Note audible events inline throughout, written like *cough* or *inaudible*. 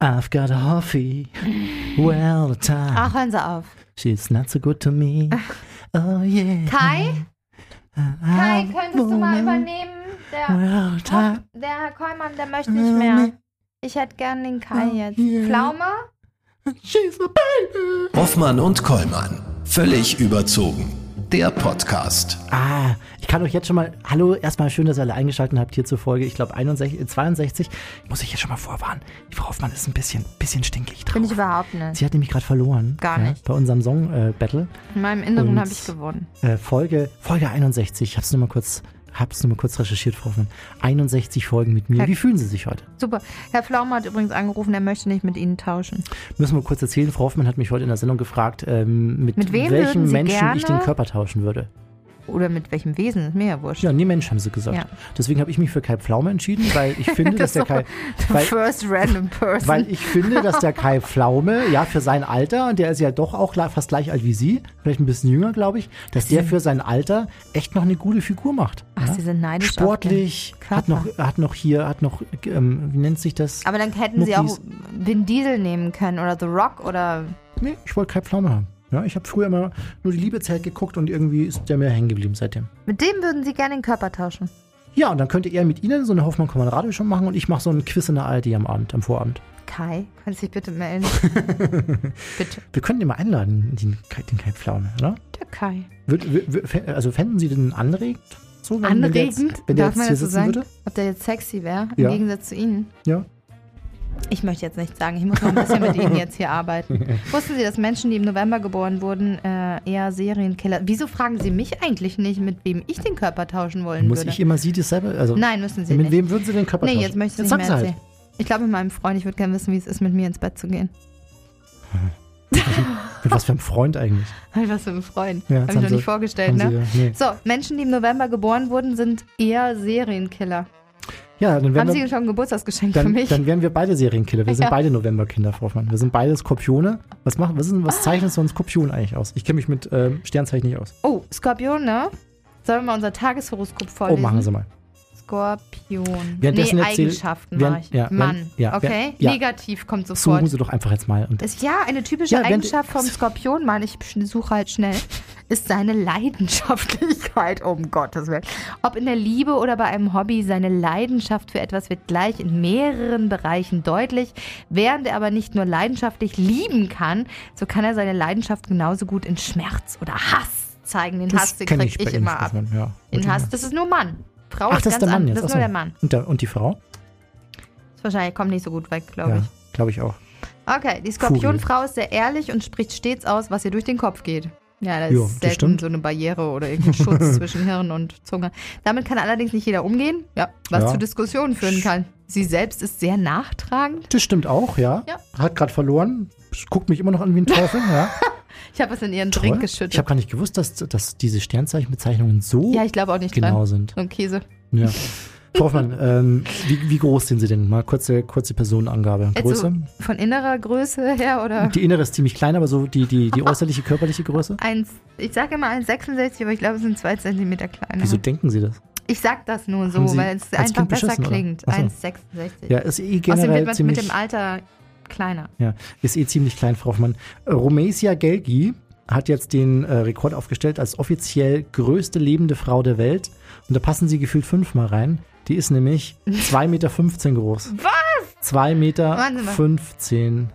I've got a Hoffy. *laughs* Well, the time. Ach, hören Sie auf. She's not so good to me. *laughs* Oh yeah. Kai? Kai, I könntest du mal übernehmen? Der, Well, the time. der Herr Kollmann, der möchte nicht mehr. Ich hätte gern den Kai jetzt. Pflaume? She's my baby. Hoffmann und Kollmann. Völlig überzogen. Der Podcast. Ah, ich kann euch jetzt schon mal. Hallo, erstmal schön, dass ihr alle eingeschaltet habt hier zur Folge. Ich glaube 61, 62. Muss ich jetzt schon mal vorwarnen. Die Frau Hoffmann ist ein bisschen, bisschen stinkig drauf. Bin ich überhaupt nicht. Sie hat nämlich gerade verloren. Gar ja, nicht. Bei unserem Song-Battle. In meinem Inneren habe ich gewonnen. Äh, Folge, Folge 61. Ich hab's nur mal kurz, hab's nur mal kurz recherchiert, Frau Hoffmann. 61 Folgen mit mir. Wie fühlen Sie sich heute? Super. Herr Pflaume hat übrigens angerufen, er möchte nicht mit Ihnen tauschen. Müssen wir kurz erzählen. Frau Hoffmann hat mich heute in der Sendung gefragt, ähm, mit, Mit welchen Menschen ich den gerne? Körper tauschen würde. Oder mit welchem Wesen, ist mir ja wurscht. Ja, nee, Mensch, haben sie gesagt. Ja. Deswegen habe ich mich für Kai Pflaume entschieden, weil ich finde, *laughs* dass der Kai, The weil, first random person. weil ich finde, dass der Kai Pflaume, ja, für sein Alter, und der ist ja doch auch fast gleich alt wie Sie, vielleicht ein bisschen jünger, glaube ich, dass der für sein Alter echt noch eine gute Figur macht. Ach, ja? Sie sind neidisch. Sportlich, hat noch, hat noch hier, hat noch, ähm, wie nennt sich das? Aber dann hätten Sie auch Muckis. Vin Diesel nehmen können oder The Rock oder. Nee, ich wollte Kai Pflaume haben. Ja, ich habe früher immer nur die Liebezeit geguckt und irgendwie ist der mir hängen geblieben seitdem. Mit dem würden Sie gerne den Körper tauschen. Ja, und dann könnte er mit Ihnen so eine hoffmann kommand radio schon machen und ich mache so einen Quiz in der ARD am Abend, am Vorabend. Kai, können Sie sich bitte melden? *laughs* bitte. Wir könnten ihn mal einladen, den Kai, den Kai Pflaume, oder? Der Kai. Also fänden Sie den anregend? So, wenn, wenn der jetzt, Anregend? wenn der Darf jetzt man hier das so sitzen sagen? würde? Ob der jetzt sexy wäre, im Ja. Gegensatz zu Ihnen? Ja. Ich möchte jetzt nichts sagen. Ich muss noch ein bisschen mit Ihnen *laughs* jetzt hier arbeiten. Wussten Sie, dass Menschen, die im November geboren wurden, äh, eher Serienkiller. Wieso fragen Sie mich eigentlich nicht, mit wem ich den Körper tauschen wollen Muss würde? ich immer Sie das selber? Also, Nein, müssen Sie mit nicht. wem würden Sie den Körper Nee, tauschen? jetzt möchte ich Jetzt nicht mehr erzählen. Ich glaube mit meinem Freund, ich würde gerne wissen, wie es ist, mit mir ins Bett zu gehen. Mit was für einem Freund eigentlich? *laughs* Halt, Was für ein Freund. Ja, Habe ich noch nicht vorgestellt, ne? Sie, nee. So, Menschen, die im November geboren wurden, sind eher Serienkiller. Ja, dann Haben Sie wir, schon ein Geburtstagsgeschenk für dann, mich? dann wären wir beide Serienkiller. Wir sind Ja. beide Novemberkinder, Frau Hoffmann. Wir sind beide Skorpione. Was, machen, was, ist, was zeichnet so ein Skorpion eigentlich aus? Ich kenne mich mit ähm, Sternzeichen nicht aus. oh, Skorpion, ne? Sollen wir mal unser Tageshoroskop vorlesen? Oh, machen Sie mal. Skorpion. Währenddessen nee, erzähl- Eigenschaften während- ich. ja, Mann. ja, okay. ja. Negativ kommt sofort. Suchen Sie doch einfach jetzt mal. Und Ist, ja, eine typische Ja, Eigenschaft vom Skorpion, Mann, ich suche halt schnell, ist seine Leidenschaftlichkeit, *laughs* um Gottes Willen. Ob in der Liebe oder bei einem Hobby, seine Leidenschaft für etwas wird gleich in mehreren Bereichen deutlich. Während er aber nicht nur leidenschaftlich lieben kann, so kann er seine Leidenschaft genauso gut in Schmerz oder Hass zeigen. Den Hass, den kenn krieg ich, Ihnen, immer ab. Ja. Den Hass, das ist nur Mann. Frau Ach, ist das ist der Mann anders. jetzt. Das ist nur der Mann. Und, der, und die Frau? Das wahrscheinlich kommt nicht so gut weg, glaube Ja, ich. glaube ich auch. Okay, die Skorpionfrau ist sehr ehrlich und spricht stets aus, was ihr durch den Kopf geht. Ja, da ist selten stimmt. so eine Barriere oder irgendein Schutz *laughs* zwischen Hirn und Zunge. Damit kann allerdings nicht jeder umgehen, ja, was Ja. zu Diskussionen führen kann. Sie selbst ist sehr nachtragend. Das stimmt auch, ja. Ja. Hat gerade verloren. Guckt mich immer noch an wie ein Teufel, ja. *laughs* Ich habe es in ihren Toll. Drink Ich geschüttet. habe gar nicht gewusst, dass, dass diese Sternzeichenbezeichnungen so ja, ich glaube auch nicht genau dran. sind. Ein Käse. Ja. Frau Hoffmann, *laughs* ähm, wie, wie groß sind Sie denn? Mal kurze, kurze Personenangabe. Größe? Also von innerer Größe her oder Die innere ist ziemlich klein, aber so die, die, die *laughs* äußerliche, körperliche Größe? eins, ich sage immer 1,66, aber ich glaube, es sind zwei Zentimeter kleiner. Wieso denken Sie das? Ich sag das nur so, weil es einfach Kind besser klingt. Ach so. 1,66. Ja, ist eh Außerdem generell wird man ziemlich, mit dem Alter kleiner. ja, ist eh ziemlich klein, Frau Hoffmann. Äh, Romesia Gelgi hat jetzt den äh, Rekord aufgestellt als offiziell größte lebende Frau der Welt. Und da passen Sie gefühlt fünfmal rein. Die ist nämlich 2,15 Meter groß. Was? 2,15 Meter. Wahnsinn, was? 15.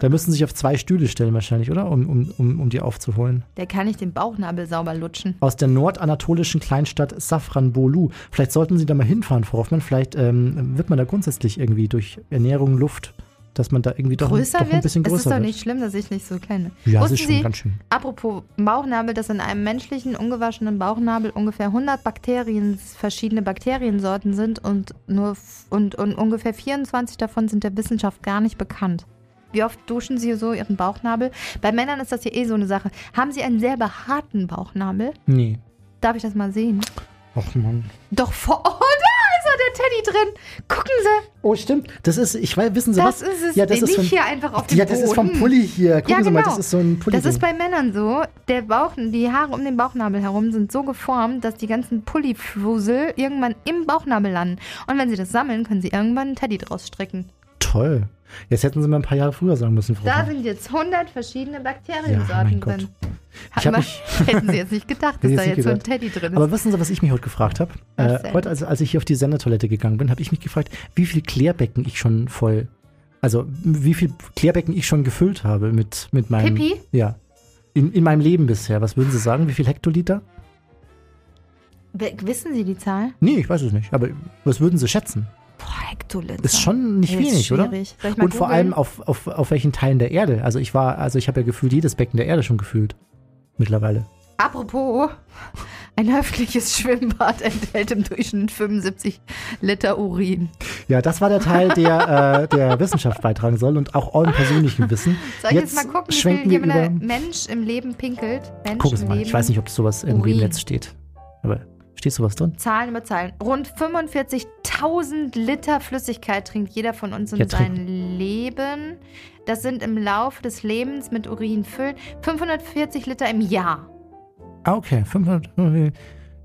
Da müssen Sie sich auf zwei Stühle stellen wahrscheinlich, oder? Um, um, um, um die aufzuholen. Der kann nicht den Bauchnabel sauber lutschen. Aus der nordanatolischen Kleinstadt Safranbolu. Vielleicht sollten Sie da mal hinfahren, Frau Hoffmann. Vielleicht ähm, wird man da grundsätzlich irgendwie durch Ernährung, Luft, dass man da irgendwie doch, größer doch ein wird? bisschen Es ist größer doch wird. nicht schlimm, dass ich nicht so kenne. ja, das Wussten ist schon Sie, ganz schön. apropos Bauchnabel, dass in einem menschlichen, ungewaschenen Bauchnabel ungefähr 100 Bakterien, verschiedene Bakteriensorten sind und, nur, und, und ungefähr 24 davon sind der Wissenschaft gar nicht bekannt. Wie oft duschen Sie so Ihren Bauchnabel? Bei Männern ist das ja eh so eine Sache. Haben Sie einen sehr behaarten Bauchnabel? Nee. Darf ich das mal sehen? Ach Mann. Doch vor. Er, der Teddy drin. Gucken Sie, Oh, stimmt. Das ist, ich weiß, wissen Sie das was? ist es. Ja, das ist von- hier einfach auf dem ja, Boden. das ist vom Pulli hier. Gucken Ja, Sie mal, genau. das ist so ein Pulli. Das ist bei Männern so. Der Bauch, die Haare um den Bauchnabel herum sind so geformt, dass die ganzen Pullifusel irgendwann im Bauchnabel landen. Und wenn sie das sammeln, können sie irgendwann einen Teddy draus stricken. toll. Jetzt hätten sie mal ein paar Jahre früher sagen müssen, Frau. Da sind jetzt 100 verschiedene Ja, Bakteriensorten Gott. drin. Ich hab mich- *laughs* hätten Sie jetzt nicht gedacht, *laughs* dass da jetzt so ein. Teddy drin ist. Aber wissen Sie, was ich mich heute gefragt habe? Äh, heute, als, als ich hier auf die Sendertoilette gegangen bin, habe ich mich gefragt, wie viel Klärbecken ich schon voll, also wie viel Klärbecken ich schon gefüllt habe mit, mit meinem. Pipi? Ja. In, in meinem Leben bisher. Was würden Sie sagen? Wie viel Hektoliter? Wissen Sie die Zahl? Nee, ich weiß es nicht. Aber was würden Sie schätzen? Boah, Hektoliter. Ist schon nicht wenig, oder? schwierig. Mal Und vor allem auf, auf, auf welchen Teilen der Erde? Also ich war, also ich habe ja gefühlt jedes Becken der Erde schon gefühlt. Mittlerweile. Apropos, ein öffentliches Schwimmbad enthält im Durchschnitt 75 Liter Urin. Ja, das war der Teil, der äh, der Wissenschaft beitragen soll und auch eurem persönlichen Wissen. Soll ich jetzt, mal gucken, wie viel Mensch im Leben pinkelt? Mensch Guck es im mal. Leben. Ich weiß nicht, ob sowas irgendwie im Urin. Netz steht. Aber steht sowas drin? Zahlen über Zahlen. Rund 45.000 Liter Flüssigkeit trinkt jeder von uns in Ja, seinem Leben. Das sind im Laufe des Lebens mit Urin füllen 540 Liter im Jahr. Ah, okay. 500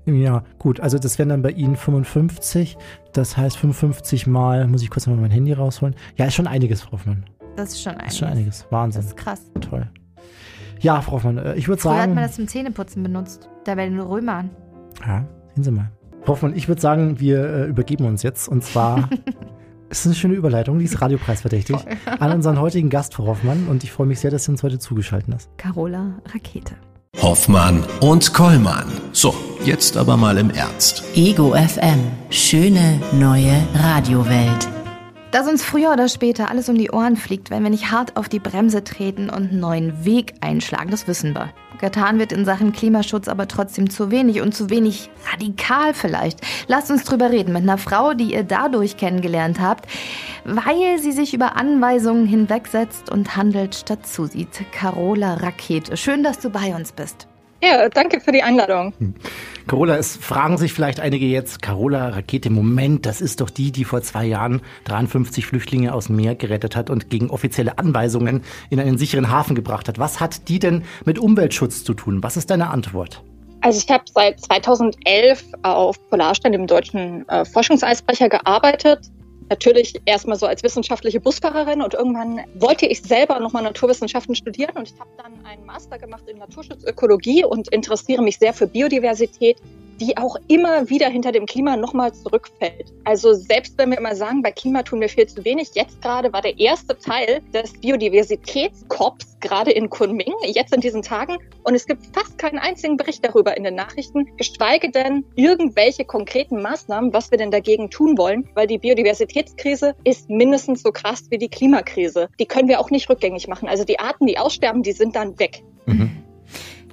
im Jahr. Gut, also das wären dann bei Ihnen 55. Das heißt 55 mal, muss ich kurz mal mein Handy rausholen. Ja, ist schon einiges, Frau Hoffmann. Das ist schon einiges. Ist schon einiges. Wahnsinn. Das ist krass. Toll. Ja, Frau Hoffmann, äh, ich würde Früher hat sagen. man das zum Zähneputzen benutzt. Da bei den Römern. Ja, sehen Sie mal. Hoffmann, ich würde sagen, wir äh, übergeben uns jetzt. Und zwar, *laughs* es ist eine schöne Überleitung, die ist radiopreisverdächtig, *laughs* an unseren heutigen Gast, Frau Hoffmann. Und ich freue mich sehr, dass Sie uns heute zugeschaltet hast. Carola Rakete. Hoffmann und Kollmann. So, jetzt aber mal im Ernst. Ego FM. Schöne neue Radiowelt. Dass uns früher oder später alles um die Ohren fliegt, wenn wir nicht hart auf die Bremse treten und einen neuen Weg einschlagen, das wissen wir. Getan wird in Sachen Klimaschutz aber trotzdem zu wenig und zu wenig radikal vielleicht. Lasst uns drüber reden mit einer Frau, die ihr dadurch kennengelernt habt, weil sie sich über Anweisungen hinwegsetzt und handelt statt zusieht. Carola Rakete. Schön, dass du bei uns bist. Ja, danke für die Einladung. Carola, es fragen sich vielleicht einige jetzt, Carola Rakete, Moment, das ist doch die, die vor zwei Jahren 53 Flüchtlinge aus dem Meer gerettet hat und gegen offizielle Anweisungen in einen sicheren Hafen gebracht hat. Was hat die denn mit Umweltschutz zu tun? Was ist deine Antwort? Also ich habe seit 2011 auf Polarstern, dem deutschen äh, Forschungseisbrecher, gearbeitet. Natürlich erstmal so als wissenschaftliche Busfahrerin und irgendwann wollte ich selber nochmal Naturwissenschaften studieren und ich habe dann einen Master gemacht in Naturschutzökologie und interessiere mich sehr für Biodiversität, die auch immer wieder hinter dem Klima nochmal zurückfällt. Also selbst wenn wir immer sagen, bei Klima tun wir viel zu wenig, jetzt gerade war der erste Teil des Biodiversitätskops gerade in Kunming, jetzt in diesen Tagen und es gibt fast keinen einzigen Bericht darüber in den Nachrichten, geschweige denn irgendwelche konkreten Maßnahmen, was wir denn dagegen tun wollen, weil die Biodiversitätskrise ist mindestens so krass wie die Klimakrise. Die können wir auch nicht rückgängig machen. Also die Arten, die aussterben, die sind dann weg.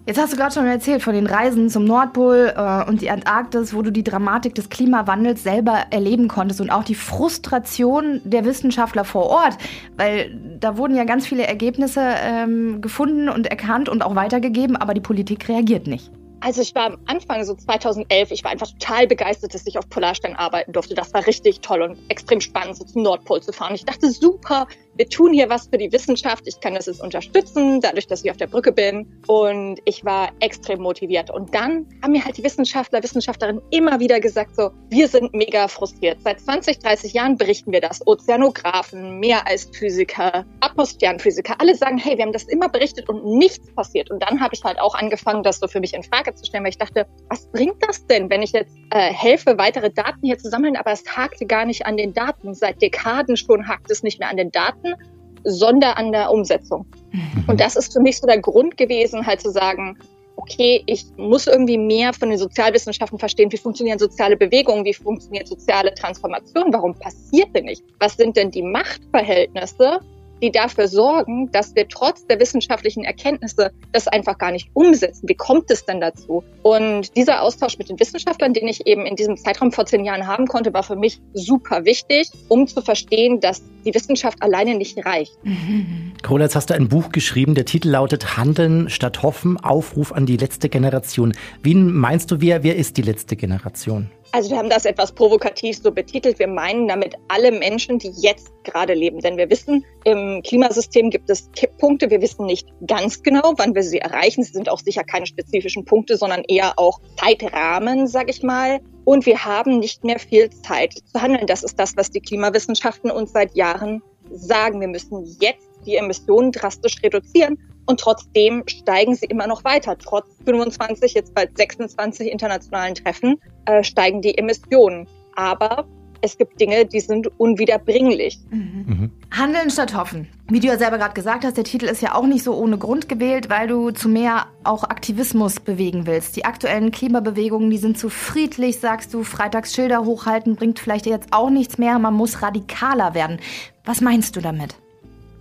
Jetzt hast du gerade schon erzählt von den Reisen zum Nordpol äh, und die Antarktis, wo du die Dramatik des Klimawandels selber erleben konntest und auch die Frustration der Wissenschaftler vor Ort, weil da wurden ja ganz viele Ergebnisse ähm, gefunden und erkannt und auch weitergegeben, aber die Politik reagiert nicht. Also ich war am Anfang, so 2011, ich war einfach total begeistert, dass ich auf Polarstern arbeiten durfte. Das war richtig toll und extrem spannend, so zum Nordpol zu fahren. Ich dachte, super, wir tun hier was für die Wissenschaft. Ich kann das jetzt unterstützen, dadurch, dass ich auf der Brücke bin. Und ich war extrem motiviert. Und dann haben mir halt die Wissenschaftler, Wissenschaftlerinnen immer wieder gesagt, so, wir sind mega frustriert. Seit 20, 30 Jahren berichten wir das. Ozeanographen, Meereisphysiker, Atmosphärenphysiker, alle sagen, hey, wir haben das immer berichtet und nichts passiert. Und dann habe ich halt auch angefangen, das so für mich in Frage zu stellen, weil ich dachte, was bringt das denn, wenn ich jetzt äh, helfe, weitere Daten hier zu sammeln, aber es hakte gar nicht an den Daten. Seit Dekaden schon hakt es nicht mehr an den Daten, sondern an der Umsetzung. Und das ist für mich so der Grund gewesen, halt zu sagen, okay, ich muss irgendwie mehr von den Sozialwissenschaften verstehen, wie funktionieren soziale Bewegungen, wie funktioniert soziale Transformation, warum passiert denn nicht? Was sind denn die Machtverhältnisse, die dafür sorgen, dass wir trotz der wissenschaftlichen Erkenntnisse das einfach gar nicht umsetzen. Wie kommt es denn dazu? Und dieser Austausch mit den Wissenschaftlern, den ich eben in diesem Zeitraum vor zehn Jahren haben konnte, war für mich super wichtig, um zu verstehen, dass die Wissenschaft alleine nicht reicht. *laughs* Carola, jetzt hast du ein Buch geschrieben, der Titel lautet Handeln statt Hoffen, Aufruf an die letzte Generation. Wen meinst du, wer, wer ist die letzte Generation? Also wir haben das etwas provokativ so betitelt. Wir meinen damit alle Menschen, die jetzt gerade leben. Denn wir wissen, im Klimasystem gibt es Kipppunkte. Wir wissen nicht ganz genau, wann wir sie erreichen. Sie sind auch sicher keine spezifischen Punkte, sondern eher auch Zeitrahmen, sage ich mal. Und wir haben nicht mehr viel Zeit zu handeln. Das ist das, was die Klimawissenschaften uns seit Jahren sagen, wir müssen jetzt die Emissionen drastisch reduzieren und trotzdem steigen sie immer noch weiter. Trotz 25, jetzt bald 26 internationalen Treffen äh, steigen die Emissionen. Aber es gibt Dinge, die sind unwiederbringlich. Mhm. Mhm. Handeln statt hoffen. Wie du ja selber gerade gesagt hast, der Titel ist ja auch nicht so ohne Grund gewählt, weil du zu mehr auch Aktivismus bewegen willst. Die aktuellen Klimabewegungen, die sind zu friedlich, sagst du. Freitags Schilder hochhalten bringt vielleicht jetzt auch nichts mehr. Man muss radikaler werden. Was meinst du damit?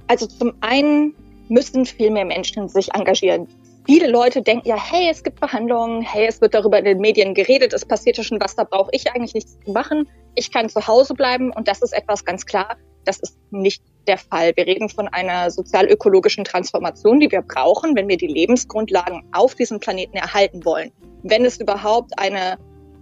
Also zum einen müssen viel mehr Menschen sich engagieren viele Leute denken ja, hey, es gibt Behandlungen, hey, es wird darüber in den Medien geredet, es passiert ja schon was, da brauche ich eigentlich nichts zu machen. Ich kann zu Hause bleiben und das ist etwas ganz klar, das ist nicht der Fall. Wir reden von einer sozial-ökologischen Transformation, die wir brauchen, wenn wir die Lebensgrundlagen auf diesem Planeten erhalten wollen. Wenn es überhaupt eine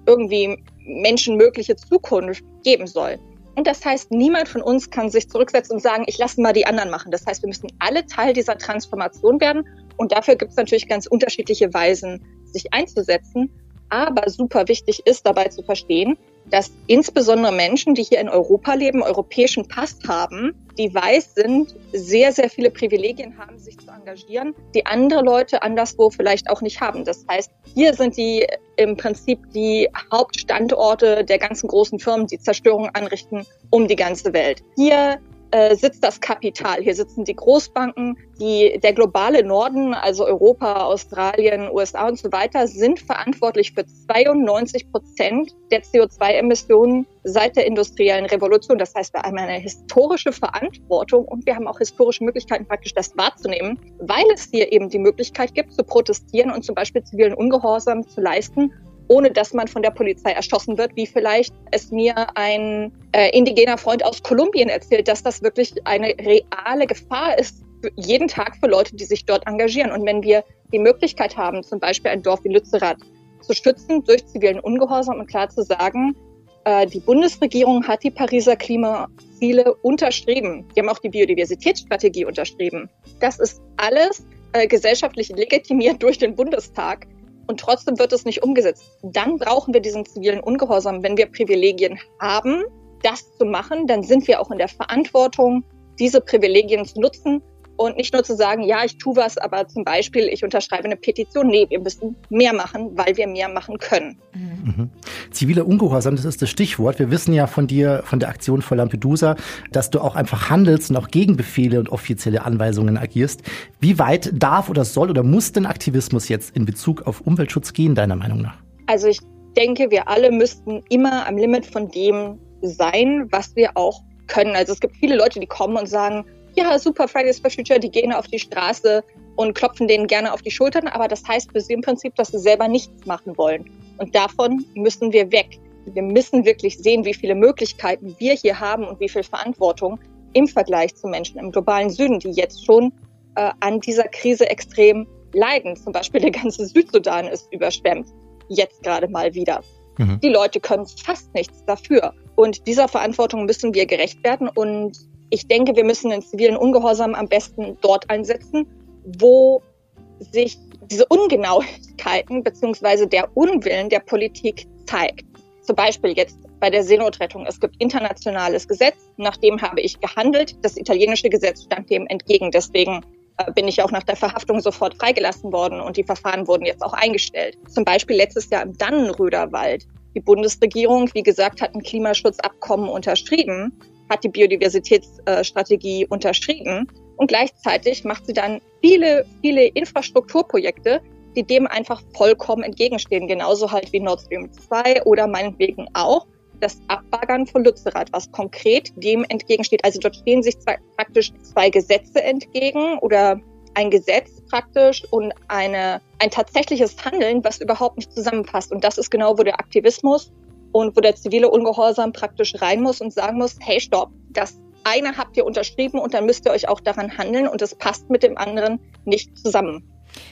irgendwie menschenmögliche Zukunft geben soll. Und das heißt, niemand von uns kann sich zurücksetzen und sagen, ich lasse mal die anderen machen. Das heißt, wir müssen alle Teil dieser Transformation werden und dafür gibt es natürlich ganz unterschiedliche Weisen, sich einzusetzen. Aber super wichtig ist dabei zu verstehen, dass insbesondere Menschen, die hier in Europa leben, europäischen Pass haben, die weiß sind, sehr, sehr viele Privilegien haben, sich zu engagieren, die andere Leute anderswo vielleicht auch nicht haben. Das heißt, hier sind die im Prinzip die Hauptstandorte der ganzen großen Firmen, die Zerstörung anrichten um die ganze Welt. Hier äh, sitzt das Kapital. Hier sitzen die Großbanken, die, der globale Norden, also Europa, Australien, USA und so weiter, sind verantwortlich für 92 Prozent der CO2-Emissionen seit der industriellen Revolution. Das heißt, wir haben eine historische Verantwortung und wir haben auch historische Möglichkeiten, praktisch das wahrzunehmen, weil es hier eben die Möglichkeit gibt, zu protestieren und zum Beispiel zivilen Ungehorsam zu leisten ohne dass man von der Polizei erschossen wird, wie vielleicht es mir ein äh, indigener Freund aus Kolumbien erzählt, dass das wirklich eine reale Gefahr ist jeden Tag für Leute, die sich dort engagieren. Und wenn wir die Möglichkeit haben, zum Beispiel ein Dorf wie Lützerath zu schützen durch zivilen Ungehorsam und klar zu sagen, äh, die Bundesregierung hat die Pariser Klimaziele unterschrieben. Die haben auch die Biodiversitätsstrategie unterschrieben. Das ist alles äh, gesellschaftlich legitimiert durch den Bundestag und trotzdem wird es nicht umgesetzt. Dann brauchen wir diesen zivilen Ungehorsam. Wenn wir Privilegien haben, das zu machen, dann sind wir auch in der Verantwortung, diese Privilegien zu nutzen und nicht nur zu sagen, ja, ich tue was, aber zum Beispiel, ich unterschreibe eine Petition. Nee, wir müssen mehr machen, weil wir mehr machen können. Mhm. Ziviler Ungehorsam, das ist das Stichwort. Wir wissen ja von dir, von der Aktion vor Lampedusa, dass du auch einfach handelst und auch gegen Befehle und offizielle Anweisungen agierst. Wie weit darf oder soll oder muss denn Aktivismus jetzt in Bezug auf Umweltschutz gehen, deiner Meinung nach? Also ich denke, wir alle müssten immer am Limit von dem sein, was wir auch können. Also es gibt viele Leute, die kommen und sagen, ja, super, Fridays for Future, die gehen auf die Straße und klopfen denen gerne auf die Schultern, aber das heißt für sie im Prinzip, dass sie selber nichts machen wollen. Und davon müssen wir weg. Wir müssen wirklich sehen, wie viele Möglichkeiten wir hier haben und wie viel Verantwortung im Vergleich zu Menschen im globalen Süden, die jetzt schon äh, an dieser Krise extrem leiden. Zum Beispiel der ganze Südsudan ist überschwemmt, jetzt gerade mal wieder. Mhm. Die Leute können fast nichts dafür. Und dieser Verantwortung müssen wir gerecht werden. Und ich denke, wir müssen den zivilen Ungehorsam am besten dort einsetzen, wo sich diese Ungenauigkeiten beziehungsweise der Unwillen der Politik zeigt. Zum Beispiel jetzt bei der Seenotrettung. Es gibt internationales Gesetz, nach dem habe ich gehandelt. Das italienische Gesetz stand dem entgegen. Deswegen äh, bin ich auch nach der Verhaftung sofort freigelassen worden und die Verfahren wurden jetzt auch eingestellt. Zum Beispiel letztes Jahr im Dannenröderwald. Die Bundesregierung, wie gesagt, hat ein Klimaschutzabkommen unterschrieben hat die Biodiversitätsstrategie unterschrieben und gleichzeitig macht sie dann viele, viele Infrastrukturprojekte, die dem einfach vollkommen entgegenstehen. Genauso halt wie Nord Stream 2 oder meinetwegen auch das Abbaggern von Lützerath, was konkret dem entgegensteht. Also dort stehen sich zwei, praktisch zwei Gesetze entgegen oder ein Gesetz praktisch und eine, ein tatsächliches Handeln, was überhaupt nicht zusammenpasst. Und das ist genau, wo der Aktivismus und wo der zivile Ungehorsam praktisch rein muss und sagen muss, hey, stopp, das eine habt ihr unterschrieben und dann müsst ihr euch auch daran handeln und es passt mit dem anderen nicht zusammen.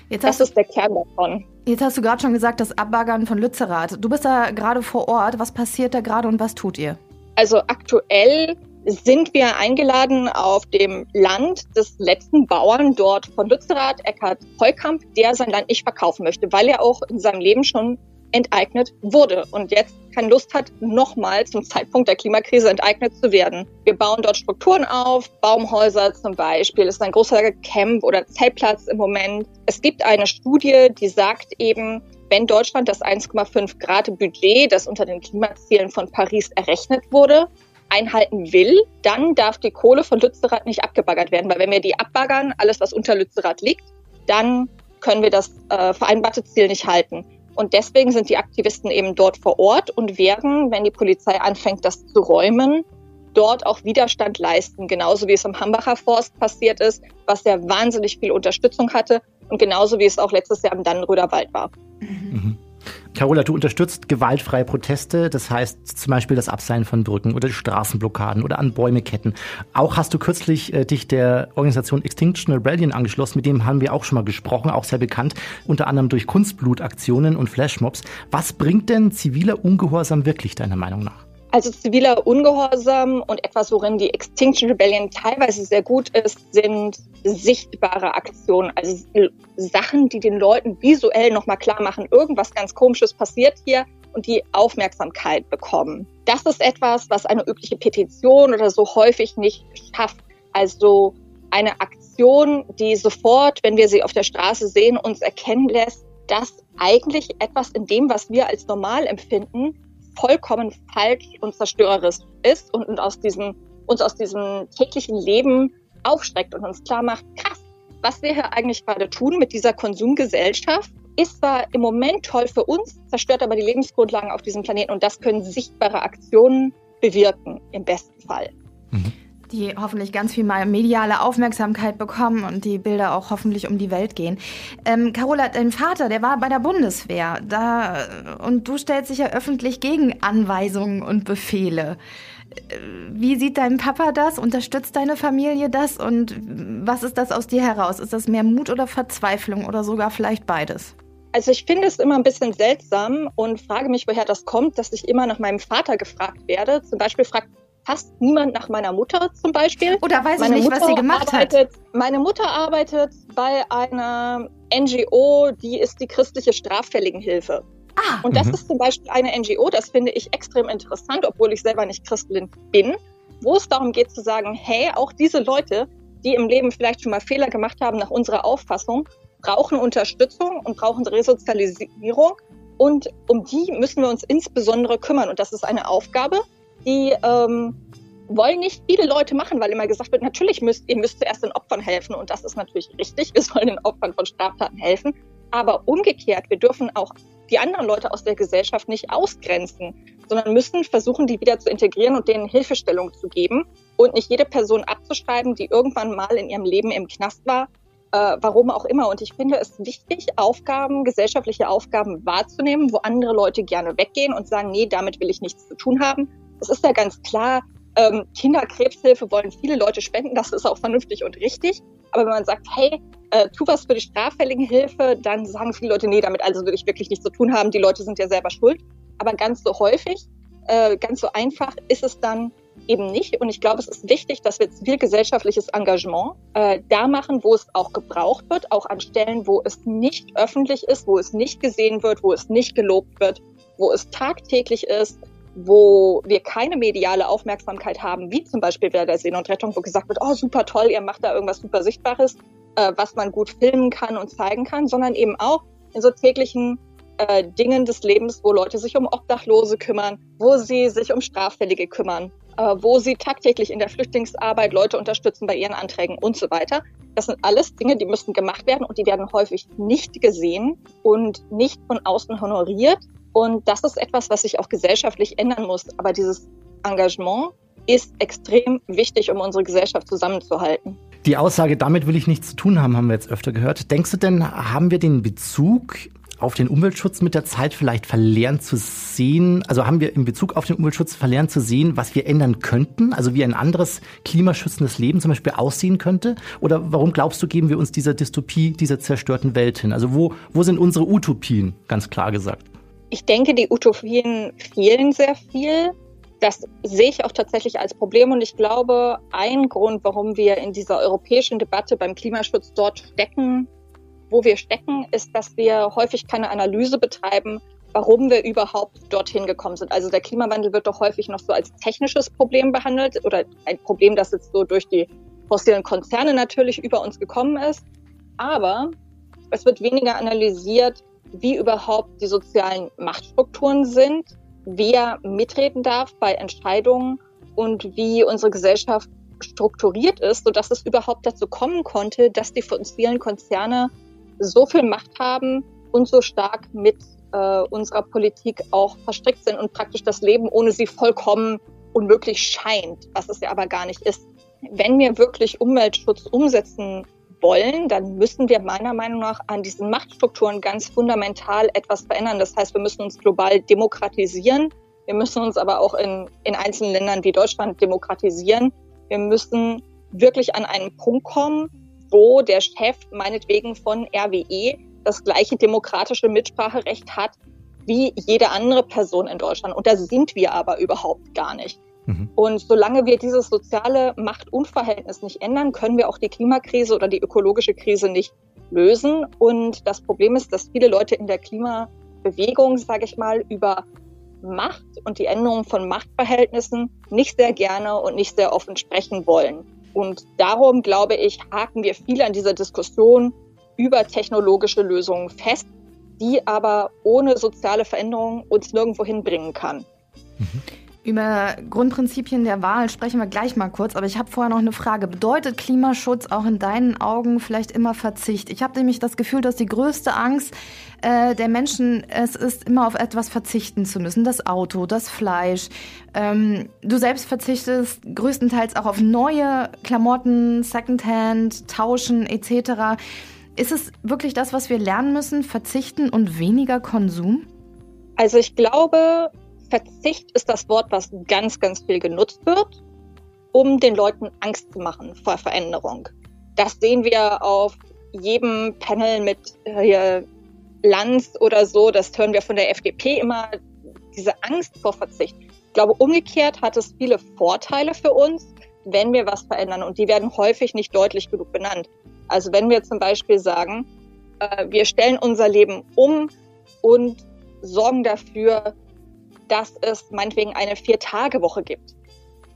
Jetzt das ist der Kern davon. Jetzt hast du gerade schon gesagt, das Abbaggern von Lützerath. Du bist da gerade vor Ort. Was passiert da gerade und was tut ihr? Also aktuell sind wir eingeladen auf dem Land des letzten Bauern dort von Lützerath, Eckhard Heukamp, der sein Land nicht verkaufen möchte, weil er auch in seinem Leben schon enteignet wurde und jetzt keine Lust hat, nochmal zum Zeitpunkt der Klimakrise enteignet zu werden. Wir bauen dort Strukturen auf, Baumhäuser zum Beispiel, ist ein großer Camp oder Zeltplatz im Moment. Es gibt eine Studie, die sagt eben, wenn Deutschland das 1,5 Grad Budget, das unter den Klimazielen von Paris errechnet wurde, einhalten will, dann darf die Kohle von Lützerath nicht abgebaggert werden, weil wenn wir die abbaggern, alles was unter Lützerath liegt, dann können wir das äh, vereinbarte Ziel nicht halten. Und deswegen sind die Aktivisten eben dort vor Ort und werden, wenn die Polizei anfängt, das zu räumen, dort auch Widerstand leisten. Genauso wie es am Hambacher Forst passiert ist, was ja wahnsinnig viel Unterstützung hatte und genauso wie es auch letztes Jahr im Dannenröder Wald war. Mhm. Carola, du unterstützt gewaltfreie Proteste, das heißt zum Beispiel das Abseilen von Brücken oder Straßenblockaden oder an Bäume ketten. Auch hast du kürzlich äh, dich der Organisation Extinction Rebellion angeschlossen, mit dem haben wir auch schon mal gesprochen, auch sehr bekannt, unter anderem durch Kunstblutaktionen und Flashmobs. Was bringt denn ziviler Ungehorsam wirklich deiner Meinung nach? Also ziviler Ungehorsam und etwas, worin die Extinction Rebellion teilweise sehr gut ist, sind sichtbare Aktionen. Also Sachen, die den Leuten visuell nochmal klar machen, irgendwas ganz Komisches passiert hier und die Aufmerksamkeit bekommen. Das ist etwas, was eine übliche Petition oder so häufig nicht schafft. Also eine Aktion, die sofort, wenn wir sie auf der Straße sehen, uns erkennen lässt, dass eigentlich etwas in dem, was wir als normal empfinden, vollkommen falsch und zerstörerisch ist und, und aus diesem, uns aus diesem täglichen Leben aufschreckt und uns klar macht, krass, was wir hier eigentlich gerade tun mit dieser Konsumgesellschaft, ist zwar im Moment toll für uns, zerstört aber die Lebensgrundlagen auf diesem Planeten und das können sichtbare Aktionen bewirken, im besten Fall. Mhm die hoffentlich ganz viel mal mediale Aufmerksamkeit bekommen und die Bilder auch hoffentlich um die Welt gehen. Ähm, Carola, dein Vater, der war bei der Bundeswehr da und du stellst dich ja öffentlich gegen Anweisungen und Befehle. Äh, wie sieht dein Papa das? Unterstützt deine Familie das? Und was ist das aus dir heraus? Ist das mehr Mut oder Verzweiflung oder sogar vielleicht beides? Also ich finde es immer ein bisschen seltsam und frage mich, woher das kommt, dass ich immer nach meinem Vater gefragt werde. Zum Beispiel fragt fast niemand nach meiner Mutter zum Beispiel. Oder weiß meine ich nicht, Mutter was sie gemacht arbeitet, hat. Meine Mutter arbeitet bei einer NGO, die ist die christliche Straffälligenhilfe. Ah. Und das mhm. ist zum Beispiel eine NGO, das finde ich extrem interessant, obwohl ich selber nicht Christin bin, wo es darum geht zu sagen, hey, auch diese Leute, die im Leben vielleicht schon mal Fehler gemacht haben nach unserer Auffassung, brauchen Unterstützung und brauchen Resozialisierung. Und um die müssen wir uns insbesondere kümmern. Und das ist eine Aufgabe, die ähm, wollen nicht viele Leute machen, weil immer gesagt wird, natürlich müsst ihr müsst zuerst den Opfern helfen und das ist natürlich richtig. Wir sollen den Opfern von Straftaten helfen. Aber umgekehrt, wir dürfen auch die anderen Leute aus der Gesellschaft nicht ausgrenzen, sondern müssen versuchen, die wieder zu integrieren und denen Hilfestellung zu geben und nicht jede Person abzuschreiben, die irgendwann mal in ihrem Leben im Knast war, äh, warum auch immer. Und ich finde es wichtig, Aufgaben, gesellschaftliche Aufgaben wahrzunehmen, wo andere Leute gerne weggehen und sagen, nee, damit will ich nichts zu tun haben es ist ja ganz klar, ähm, Kinderkrebshilfe wollen viele Leute spenden, das ist auch vernünftig und richtig. Aber wenn man sagt, hey, äh, tu was für die straffälligen Hilfe, dann sagen viele Leute, nee, damit also will ich wirklich nichts zu tun haben, die Leute sind ja selber schuld. Aber ganz so häufig, äh, ganz so einfach ist es dann eben nicht. Und ich glaube, es ist wichtig, dass wir zivilgesellschaftliches Engagement äh, da machen, wo es auch gebraucht wird, auch an Stellen, wo es nicht öffentlich ist, wo es nicht gesehen wird, wo es nicht gelobt wird, wo es tagtäglich ist, wo wir keine mediale Aufmerksamkeit haben, wie zum Beispiel bei der Seen und Rettung, wo gesagt wird, oh super toll, ihr macht da irgendwas super Sichtbares, äh, was man gut filmen kann und zeigen kann, sondern eben auch in so täglichen äh, Dingen des Lebens, wo Leute sich um Obdachlose kümmern, wo sie sich um Straffällige kümmern, äh, wo sie tagtäglich in der Flüchtlingsarbeit Leute unterstützen bei ihren Anträgen und so weiter. Das sind alles Dinge, die müssen gemacht werden und die werden häufig nicht gesehen und nicht von außen honoriert, und das ist etwas, was sich auch gesellschaftlich ändern muss. Aber dieses Engagement ist extrem wichtig, um unsere Gesellschaft zusammenzuhalten. Die Aussage, damit will ich nichts zu tun haben, haben wir jetzt öfter gehört. Denkst du denn, haben wir den Bezug auf den Umweltschutz mit der Zeit vielleicht verlernt zu sehen? Also haben wir in Bezug auf den Umweltschutz verlernt zu sehen, was wir ändern könnten? Also wie ein anderes klimaschützendes Leben zum Beispiel aussehen könnte? Oder warum glaubst du, geben wir uns dieser Dystopie, dieser zerstörten Welt hin? Also wo, wo sind unsere Utopien, ganz klar gesagt? Ich denke, die Utopien fehlen sehr viel. Das sehe ich auch tatsächlich als Problem und ich glaube, ein Grund, warum wir in dieser europäischen Debatte beim Klimaschutz dort stecken, wo wir stecken, ist, dass wir häufig keine Analyse betreiben, warum wir überhaupt dorthin gekommen sind. Also der Klimawandel wird doch häufig noch so als technisches Problem behandelt oder ein Problem, das jetzt so durch die fossilen Konzerne natürlich über uns gekommen ist. Aber es wird weniger analysiert, wie überhaupt die sozialen Machtstrukturen sind, wer mitreden darf bei Entscheidungen und wie unsere Gesellschaft strukturiert ist, sodass es überhaupt dazu kommen konnte, dass die fossilen Konzerne so viel Macht haben und so stark mit äh, unserer Politik auch verstrickt sind und praktisch das Leben ohne sie vollkommen unmöglich scheint, was es ja aber gar nicht ist. Wenn wir wirklich Umweltschutz umsetzen wollen, dann müssen wir meiner Meinung nach an diesen Machtstrukturen ganz fundamental etwas verändern. Das heißt, wir müssen uns global demokratisieren. Wir müssen uns aber auch in, in einzelnen Ländern wie Deutschland demokratisieren. Wir müssen wirklich an einen Punkt kommen, wo der Chef meinetwegen von RWE das gleiche demokratische Mitspracherecht hat wie jede andere Person in Deutschland. Und da sind wir aber überhaupt gar nicht. Mhm. Und solange wir dieses soziale Machtunverhältnis nicht ändern, können wir auch die Klimakrise oder die ökologische Krise nicht lösen. Und das Problem ist, dass viele Leute in der Klimabewegung, sage ich mal, über Macht und die Änderung von Machtverhältnissen nicht sehr gerne und nicht sehr offen sprechen wollen. Und darum, glaube ich, haken wir viel an dieser Diskussion über technologische Lösungen fest, die aber ohne soziale Veränderung uns nirgendwo hinbringen kann. Mhm. Über Grundprinzipien der Wahl sprechen wir gleich mal kurz, aber ich habe vorher noch eine Frage. Bedeutet Klimaschutz auch in deinen Augen vielleicht immer Verzicht? Ich habe nämlich das Gefühl, dass die größte Angst äh, der Menschen es ist, immer auf etwas verzichten zu müssen. Das Auto, das Fleisch. Ähm, du selbst verzichtest größtenteils auch auf neue Klamotten, Secondhand, Tauschen etc. Ist es wirklich das, was wir lernen müssen? Verzichten und weniger Konsum? Also ich glaube, Verzicht ist das Wort, was ganz, ganz viel genutzt wird, um den Leuten Angst zu machen vor Veränderung. Das sehen wir auf jedem Panel mit äh, Lanz oder so. Das hören wir von der FDP immer, diese Angst vor Verzicht. Ich glaube, umgekehrt hat es viele Vorteile für uns, wenn wir was verändern. Und die werden häufig nicht deutlich genug benannt. Also wenn wir zum Beispiel sagen, äh, wir stellen unser Leben um und sorgen dafür, dass es meinetwegen eine Vier-Tage-Woche gibt,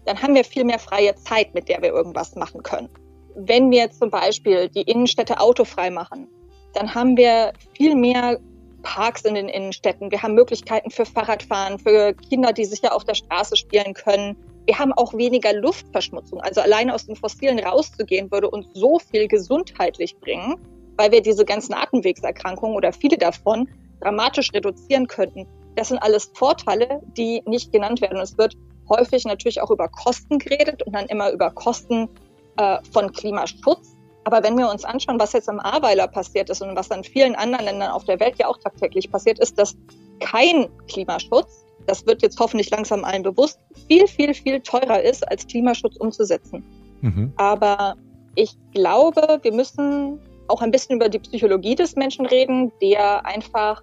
dann haben wir viel mehr freie Zeit, mit der wir irgendwas machen können. Wenn wir zum Beispiel die Innenstädte autofrei machen, dann haben wir viel mehr Parks in den Innenstädten. Wir haben Möglichkeiten für Fahrradfahren, für Kinder, die sicher auf der Straße spielen können. Wir haben auch weniger Luftverschmutzung. Also alleine aus den Fossilen rauszugehen, würde uns so viel gesundheitlich bringen, weil wir diese ganzen Atemwegserkrankungen oder viele davon dramatisch reduzieren könnten. Das sind alles Vorteile, die nicht genannt werden. es wird häufig natürlich auch über Kosten geredet und dann immer über Kosten äh, von Klimaschutz. Aber wenn wir uns anschauen, was jetzt am Ahrweiler passiert ist und was an vielen anderen Ländern auf der Welt ja auch tagtäglich passiert ist, dass kein Klimaschutz, das wird jetzt hoffentlich langsam allen bewusst, viel, viel, viel teurer ist, als Klimaschutz umzusetzen. Mhm. Aber ich glaube, wir müssen auch ein bisschen über die Psychologie des Menschen reden, der einfach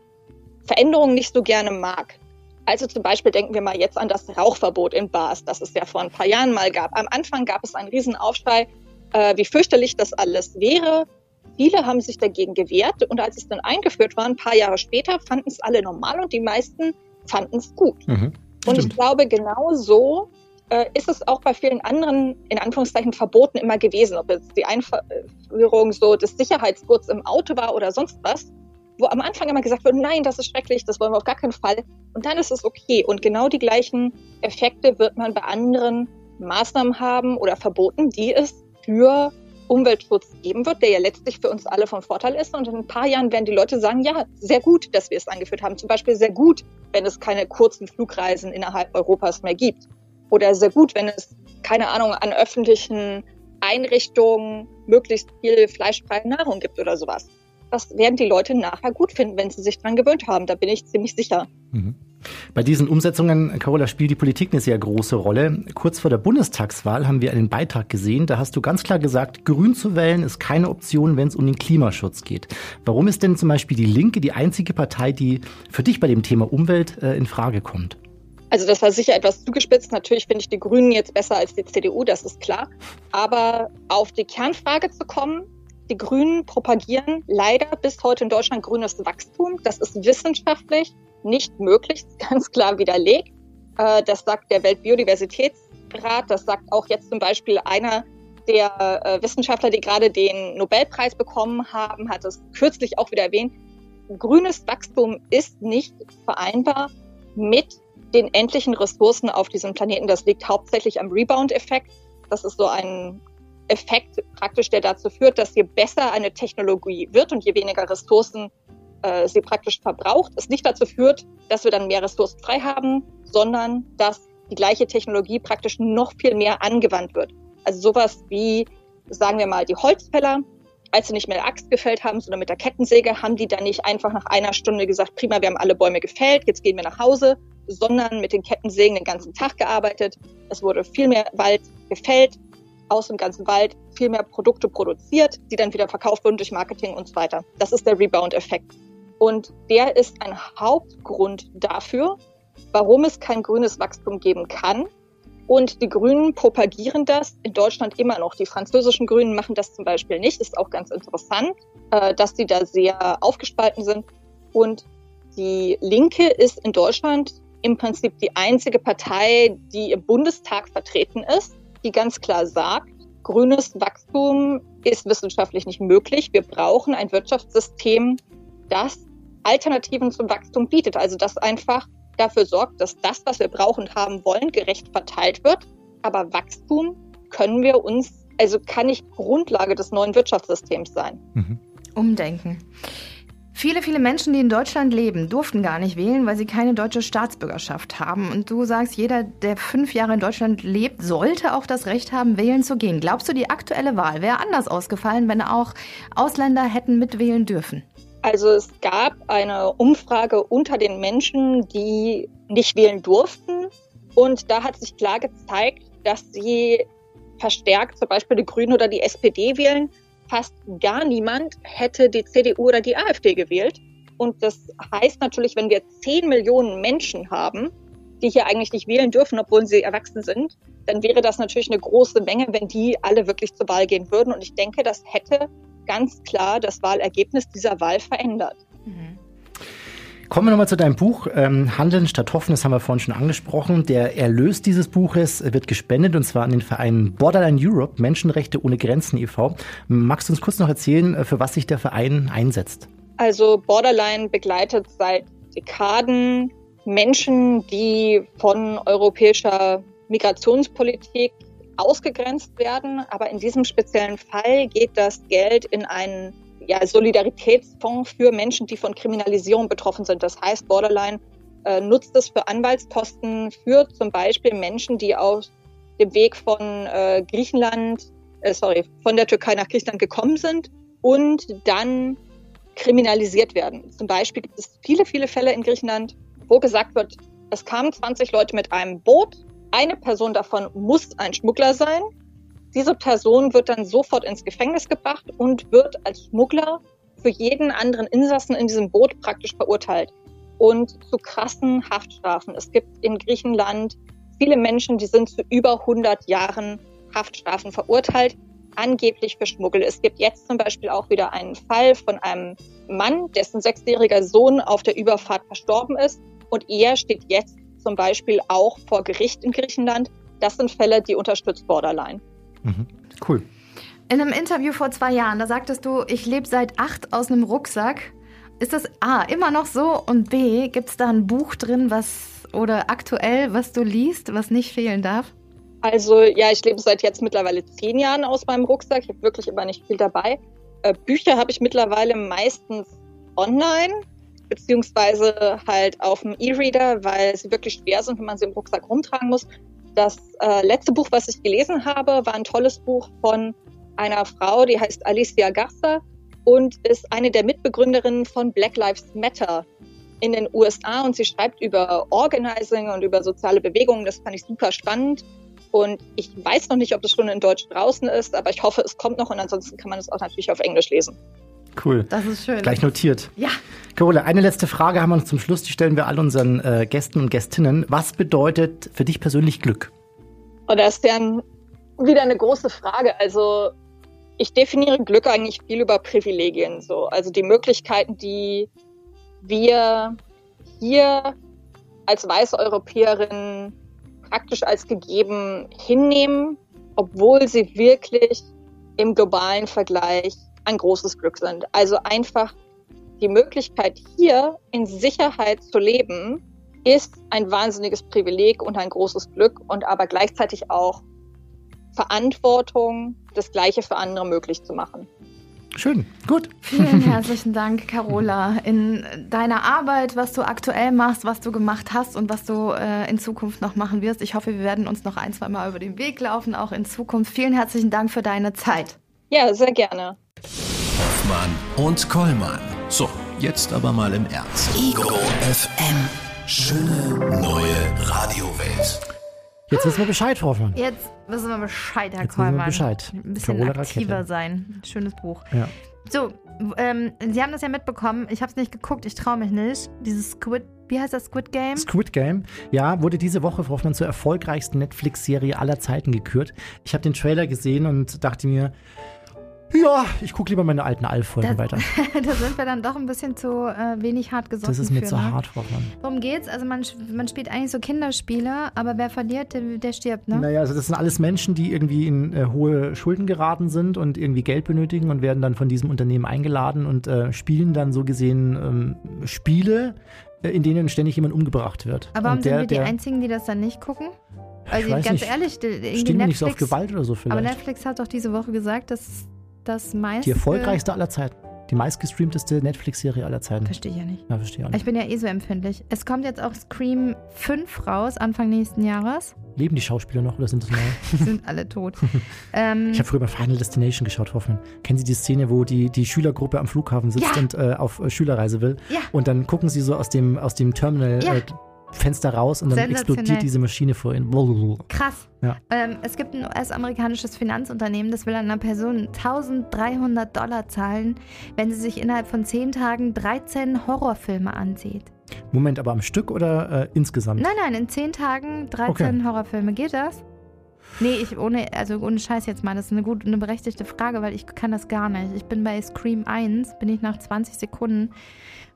Veränderungen nicht so gerne mag. Also zum Beispiel denken wir mal jetzt an das Rauchverbot in Bars, das es ja vor ein paar Jahren mal gab. Am Anfang gab es einen Riesenaufschrei, äh, wie fürchterlich das alles wäre. Viele haben sich dagegen gewehrt und als es dann eingeführt war, ein paar Jahre später, fanden es alle normal und die meisten fanden es gut. Mhm, und ich glaube, genau so äh, ist es auch bei vielen anderen, in Anführungszeichen, Verboten immer gewesen. Ob jetzt die Einführung so des Sicherheitsgurts im Auto war oder sonst was wo am Anfang immer gesagt wird, nein, das ist schrecklich, das wollen wir auf gar keinen Fall. Und dann ist es okay. Und genau die gleichen Effekte wird man bei anderen Maßnahmen haben oder Verboten, die es für Umweltschutz geben wird, der ja letztlich für uns alle von Vorteil ist. Und in ein paar Jahren werden die Leute sagen, ja, sehr gut, dass wir es angeführt haben. Zum Beispiel sehr gut, wenn es keine kurzen Flugreisen innerhalb Europas mehr gibt. Oder sehr gut, wenn es, keine Ahnung, an öffentlichen Einrichtungen möglichst viel fleischfreie Nahrung gibt oder sowas das werden die Leute nachher gut finden, wenn sie sich dran gewöhnt haben. Da bin ich ziemlich sicher. Mhm. Bei diesen Umsetzungen, Carola, spielt die Politik eine sehr große Rolle. Kurz vor der Bundestagswahl haben wir einen Beitrag gesehen. Da hast du ganz klar gesagt, grün zu wählen ist keine Option, wenn es um den Klimaschutz geht. Warum ist denn zum Beispiel die Linke die einzige Partei, die für dich bei dem Thema Umwelt äh, in Frage kommt? Also das war sicher etwas zugespitzt. Natürlich finde ich die Grünen jetzt besser als die CDU, das ist klar. Aber auf die Kernfrage zu kommen, die Grünen propagieren leider bis heute in Deutschland grünes Wachstum. Das ist wissenschaftlich nicht möglich, *laughs* ganz klar widerlegt. Äh, das sagt der Weltbiodiversitätsrat, das sagt auch jetzt zum Beispiel einer der äh, Wissenschaftler, die gerade den Nobelpreis bekommen haben, hat es kürzlich auch wieder erwähnt. Grünes Wachstum ist nicht vereinbar mit den endlichen Ressourcen auf diesem Planeten. Das liegt hauptsächlich am Rebound-Effekt. Das ist so ein Effekt praktisch, der dazu führt, dass je besser eine Technologie wird und je weniger Ressourcen äh, sie praktisch verbraucht, es nicht dazu führt, dass wir dann mehr Ressourcen frei haben, sondern dass die gleiche Technologie praktisch noch viel mehr angewandt wird. Also sowas wie, sagen wir mal, die Holzfäller, als sie nicht mehr Axt gefällt haben, sondern mit der Kettensäge, haben die dann nicht einfach nach einer Stunde gesagt, prima, wir haben alle Bäume gefällt, jetzt gehen wir nach Hause, sondern mit den Kettensägen den ganzen Tag gearbeitet. Es wurde viel mehr Wald gefällt, aus dem ganzen Wald, viel mehr Produkte produziert, die dann wieder verkauft wurden durch Marketing und so weiter. Das ist der Rebound-Effekt. Und der ist ein Hauptgrund dafür, warum es kein grünes Wachstum geben kann. Und die Grünen propagieren das in Deutschland immer noch. Die französischen Grünen machen das zum Beispiel nicht. Ist auch ganz interessant, äh, dass die da sehr aufgespalten sind. Und die Linke ist in Deutschland im Prinzip die einzige Partei, die im Bundestag vertreten ist, die ganz klar sagt, grünes Wachstum ist wissenschaftlich nicht möglich. Wir brauchen ein Wirtschaftssystem, das Alternativen zum Wachstum bietet. Also das einfach dafür sorgt, dass das, was wir brauchen und haben wollen, gerecht verteilt wird. Aber Wachstum können wir uns, also kann nicht Grundlage des neuen Wirtschaftssystems sein. Mhm. Umdenken. Viele, viele Menschen, die in Deutschland leben, durften gar nicht wählen, weil sie keine deutsche Staatsbürgerschaft haben. Und du sagst, jeder, der fünf Jahre in Deutschland lebt, sollte auch das Recht haben, wählen zu gehen. Glaubst du, die aktuelle Wahl wäre anders ausgefallen, wenn auch Ausländer hätten mitwählen dürfen? Also es gab eine Umfrage unter den Menschen, die nicht wählen durften. Und da hat sich klar gezeigt, dass sie verstärkt zum Beispiel die Grünen oder die SPD wählen. Fast gar niemand hätte die CDU oder die AfD gewählt. Und das heißt natürlich, wenn wir 10 Millionen Menschen haben, die hier eigentlich nicht wählen dürfen, obwohl sie erwachsen sind, dann wäre das natürlich eine große Menge, wenn die alle wirklich zur Wahl gehen würden. Und ich denke, das hätte ganz klar das Wahlergebnis dieser Wahl verändert. Mhm. Kommen wir nochmal zu deinem Buch ähm, Handeln statt Hoffen, das haben wir vorhin schon angesprochen. Der Erlös dieses Buches wird gespendet und zwar an den Verein Borderline Europe, Menschenrechte ohne Grenzen e.V. Magst du uns kurz noch erzählen, äh, für was sich der Verein einsetzt? Also Borderline begleitet seit Dekaden Menschen, die von europäischer Migrationspolitik ausgegrenzt werden. Aber in diesem speziellen Fall geht das Geld in einen ja, Solidaritätsfonds für Menschen, die von Kriminalisierung betroffen sind. Das heißt, Borderline äh, nutzt es für Anwaltskosten für zum Beispiel Menschen, die auf dem Weg von äh, Griechenland, äh, sorry, von der Türkei nach Griechenland gekommen sind und dann kriminalisiert werden. Zum Beispiel gibt es viele, viele Fälle in Griechenland, wo gesagt wird, es kamen 20 Leute mit einem Boot eine Person davon muss ein Schmuggler sein. Diese Person wird dann sofort ins Gefängnis gebracht und wird als Schmuggler für jeden anderen Insassen in diesem Boot praktisch verurteilt und zu krassen Haftstrafen. Es gibt in Griechenland viele Menschen, die sind zu über 100 Jahren Haftstrafen verurteilt, angeblich für Schmuggel. Es gibt jetzt zum Beispiel auch wieder einen Fall von einem Mann, dessen sechsjähriger Sohn auf der Überfahrt verstorben ist und er steht jetzt zum Beispiel auch vor Gericht in Griechenland. Das sind Fälle, die unterstützt Borderline. Mhm. Cool. In einem Interview vor zwei Jahren, da sagtest du, ich lebe seit acht aus einem Rucksack. Ist das A, immer noch so? Und B, gibt es da ein Buch drin, was oder aktuell, was du liest, was nicht fehlen darf? Also ja, ich lebe seit jetzt mittlerweile zehn Jahren aus meinem Rucksack. Ich habe wirklich immer nicht viel dabei. Äh, Bücher habe ich mittlerweile meistens online beziehungsweise halt auf dem E-Reader, weil sie wirklich schwer sind, wenn man sie im Rucksack rumtragen muss. Das äh, letzte Buch, was ich gelesen habe, war ein tolles Buch von einer Frau, die heißt Alicia Garza und ist eine der Mitbegründerinnen von Black Lives Matter in den USA und sie schreibt über Organizing und über soziale Bewegungen. Das fand ich super spannend. Und ich weiß noch nicht, ob es schon in Deutsch draußen ist, aber ich hoffe, es kommt noch und ansonsten kann man es auch natürlich auf Englisch lesen. Cool. Das ist schön. Gleich notiert. Ja. Carola, eine letzte Frage haben wir noch zum Schluss. Die stellen wir all unseren äh, Gästen und Gästinnen. Was bedeutet für dich persönlich Glück? Und oh, das ist ja ein, wieder eine große Frage. Also ich definiere Glück eigentlich viel über Privilegien. So. Also die Möglichkeiten, die wir hier als weiße Europäerin praktisch als gegeben hinnehmen, obwohl sie wirklich im globalen Vergleich ein großes Glück sind. Also einfach die Möglichkeit hier in Sicherheit zu leben, ist ein wahnsinniges Privileg und ein großes Glück und aber gleichzeitig auch Verantwortung, das Gleiche für andere möglich zu machen. Schön, gut. Vielen *laughs* herzlichen Dank, Carola. In deiner Arbeit, was du aktuell machst, was du gemacht hast und was du äh, in Zukunft noch machen wirst. Ich hoffe, wir werden uns noch ein, zwei Mal über den Weg laufen, auch in Zukunft. Vielen herzlichen Dank für deine Zeit. Ja, sehr gerne. Hoffmann und Kollmann. So, jetzt aber mal im Ernst. Ego FM. Schöne neue Radiowelt. Jetzt wissen wir Bescheid, Frau Hoffmann. Jetzt wissen wir Bescheid, Herr Jetzt wissen wir Kollmann. Bescheid. Ein bisschen Carola aktiver Rakete. sein. Schönes Buch. Ja. So, ähm, Sie haben das ja mitbekommen. Ich habe es nicht geguckt. Ich traue mich nicht. Dieses Squid, wie heißt das Squid Game? Squid Game, ja, wurde diese Woche, Frau Hoffmann, zur erfolgreichsten Netflix-Serie aller Zeiten gekürt. Ich habe den Trailer gesehen und dachte mir, ja, ich gucke lieber meine alten Alf-Folgen weiter. *laughs* da sind wir dann doch ein bisschen zu äh, wenig hart gesoffen. Das ist mir für, zu ne? hart, Frau Hoffmann. Worum geht's? Also man, man spielt eigentlich so Kinderspiele, aber wer verliert, der, der stirbt, ne? Naja, also das sind alles Menschen, die irgendwie in äh, hohe Schulden geraten sind und irgendwie Geld benötigen und werden dann von diesem Unternehmen eingeladen und äh, spielen dann so gesehen ähm, Spiele, äh, in denen ständig jemand umgebracht wird. Aber warum der, sind wir die der, Einzigen, die das dann nicht gucken? Also weiß ganz nicht. ehrlich, irgendwie wir nicht so auf Netflix, Gewalt oder so aber vielleicht. Netflix hat doch diese Woche gesagt, dass das meiste... Die erfolgreichste aller Zeiten. Die meistgestreamteste Netflix-Serie aller Zeiten. Verstehe ich ja nicht. Ja, verstehe ich auch Ich nicht. bin ja eh so empfindlich. Es kommt jetzt auch Scream 5 raus, Anfang nächsten Jahres. Leben die Schauspieler noch oder sind das neue? *laughs* Die sind alle tot. ähm, Ich habe früher bei Final Destination geschaut, Hoffmann. Kennen Sie die Szene, wo die, die Schülergruppe am Flughafen sitzt Ja. und äh, auf äh, Schülerreise will? Ja. Und dann gucken sie so aus dem, aus dem Terminal Ja. äh, Fenster raus und dann explodiert diese Maschine vor ihnen. Blablabla. Krass. Ja. Ähm, es gibt ein US-amerikanisches Finanzunternehmen, das will einer Person 1300 Dollar zahlen, wenn sie sich innerhalb von 10 Tagen 13 Horrorfilme ansieht. Moment, aber am Stück oder äh, insgesamt? Nein, nein, in 10 Tagen 13 Horrorfilme. Geht das? Nee, ich ohne, also ohne Scheiß jetzt mal, das ist eine gute, eine berechtigte Frage, weil ich kann das gar nicht. Ich bin bei Scream 1, bin ich nach 20 Sekunden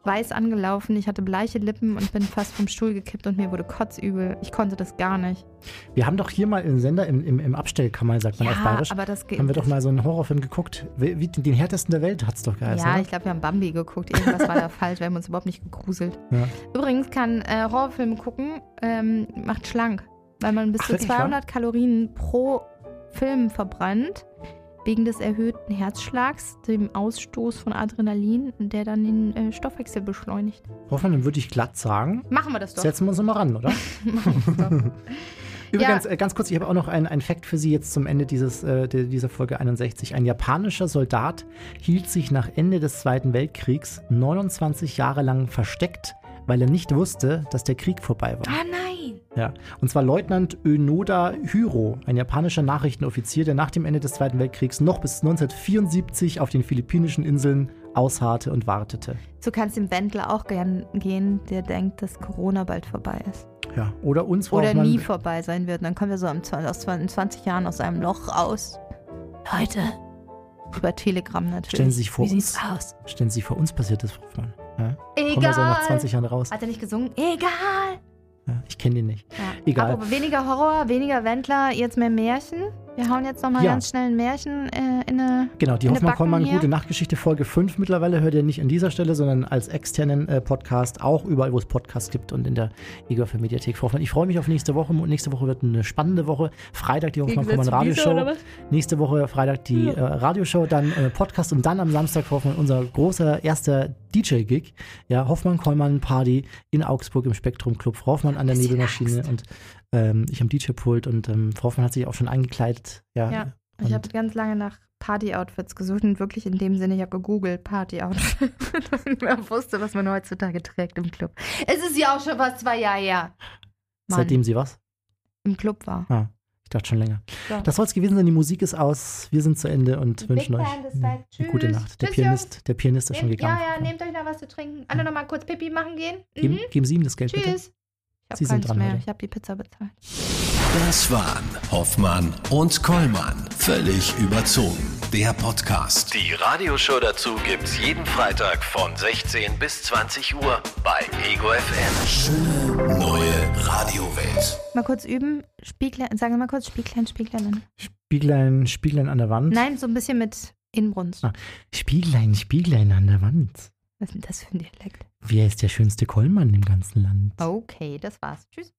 weiß angelaufen, ich hatte bleiche Lippen und bin fast vom Stuhl gekippt und mir wurde kotzübel. Ich konnte das gar nicht. Wir haben doch hier mal im Sender, im, im, im Abstellkammer, sagt man auf ja, Bayerisch, aber das geht. haben wir doch mal so einen Horrorfilm geguckt. Wie, wie, den härtesten der Welt hat es doch geheißen, Ja, oder? ich glaube, wir haben Bambi geguckt. Irgendwas war da *laughs* falsch. Wir haben uns überhaupt nicht gegruselt. Ja. Übrigens kann äh, Horrorfilme gucken, ähm, macht schlank. Weil man bis Ach, zu wirklich, 200 Kalorien pro Film verbrennt. Wegen des erhöhten Herzschlags, dem Ausstoß von Adrenalin, der dann den äh, Stoffwechsel beschleunigt. Hoffmann, dann würde ich glatt sagen, Machen wir das doch. setzen wir uns noch mal ran, oder? *laughs* *laughs* Übrigens, äh, ganz kurz, ich habe auch noch einen, einen Fact für Sie jetzt zum Ende dieses, äh, dieser Folge 61. Ein japanischer Soldat hielt sich nach Ende des Zweiten Weltkriegs 29 Jahre lang versteckt, weil er nicht wusste, dass der Krieg vorbei war. Ah! Ja. Und zwar Leutnant Önoda Hiro, ein japanischer Nachrichtenoffizier, der nach dem Ende des Zweiten Weltkriegs noch bis 1974 auf den philippinischen Inseln ausharrte und wartete. So kannst dem Wendler auch gern gehen, der denkt, dass Corona bald vorbei ist. Ja. Oder uns Oder nie vorbei sein wird. Und dann kommen wir so in 20 Jahren aus einem Loch raus. Leute. Über Telegram natürlich. Stellen Sie sich vor Wie uns. aus? Stellen Sie sich vor uns passiert das, Frau Hoffmann. Ja? Egal. Kommen wir so nach 20 Jahren raus. Hat er nicht gesungen? Egal. Ich kenne den nicht. Ja. Egal. Aber weniger Horror, weniger Wendler, jetzt mehr Märchen. Wir hauen jetzt nochmal Ja. ganz schnell ein Märchen äh, in eine. Genau, die Hoffmann Kollmann. Gute Nachtgeschichte Folge 5 mittlerweile hört ihr nicht an dieser Stelle, sondern als externen äh, Podcast, auch überall, wo es Podcasts gibt und in der Ego für Mediathek. Frau Hoffmann, ich freue mich auf nächste Woche. Nächste Woche wird eine spannende Woche. Freitag die Hoffmann Kollmann Radioshow. Nächste Woche Freitag die äh, Radioshow, dann äh, Podcast und dann am Samstag Frau Hoffmann unser großer erster DJ-Gig. Ja, Hoffmann Kollmann Party in Augsburg im Spektrum Club. Frau Hoffmann an der Nebelmaschine Angst. und ähm, ich am DJ-Pult und ähm, Frau Hoffmann hat sich auch schon eingekleidet. Ja, Ja. Ich habe ganz lange nach Party-Outfits gesucht und wirklich in dem Sinne, ich habe gegoogelt Party-Outfit. *laughs* dass ich wusste, was man heutzutage trägt im Club. Es ist ja auch schon fast zwei Jahre her. Mann, seitdem sie was? im Club war. Ah, ich dachte schon länger. So. Das soll es gewesen sein. Die Musik ist aus. Wir sind zu Ende und wünschen euch eine gute. Nacht. Der Tschüss, Pianist, der Pianist ist schon Nehmt, gegangen. ja, ja, nehmt euch noch was zu trinken. Alle noch mal kurz Pipi machen gehen. Geben, Mhm. geben Sie ihm das Geld bitte. Tschüss. Ich Sie habe sind dran mehr. heute. Ich habe die Pizza bezahlt. Das waren Hoffmann und Kollmann. Völlig überzogen. der Podcast. Die Radioshow dazu gibt's jeden Freitag von 16 bis 20 Uhr bei Ego FM. Schöne neue Radiowelt. Mal kurz üben. Spieglein, sagen wir mal kurz Spieglein, Spieglein. Spieglein, Spieglein an der Wand. Nein, so ein bisschen mit Inbrunst. Ah. Spieglein, Spieglein an der Wand. Was ist denn das für ein Dialekt? Wer ist der schönste Kollmann im ganzen Land? Okay, das war's. Tschüss.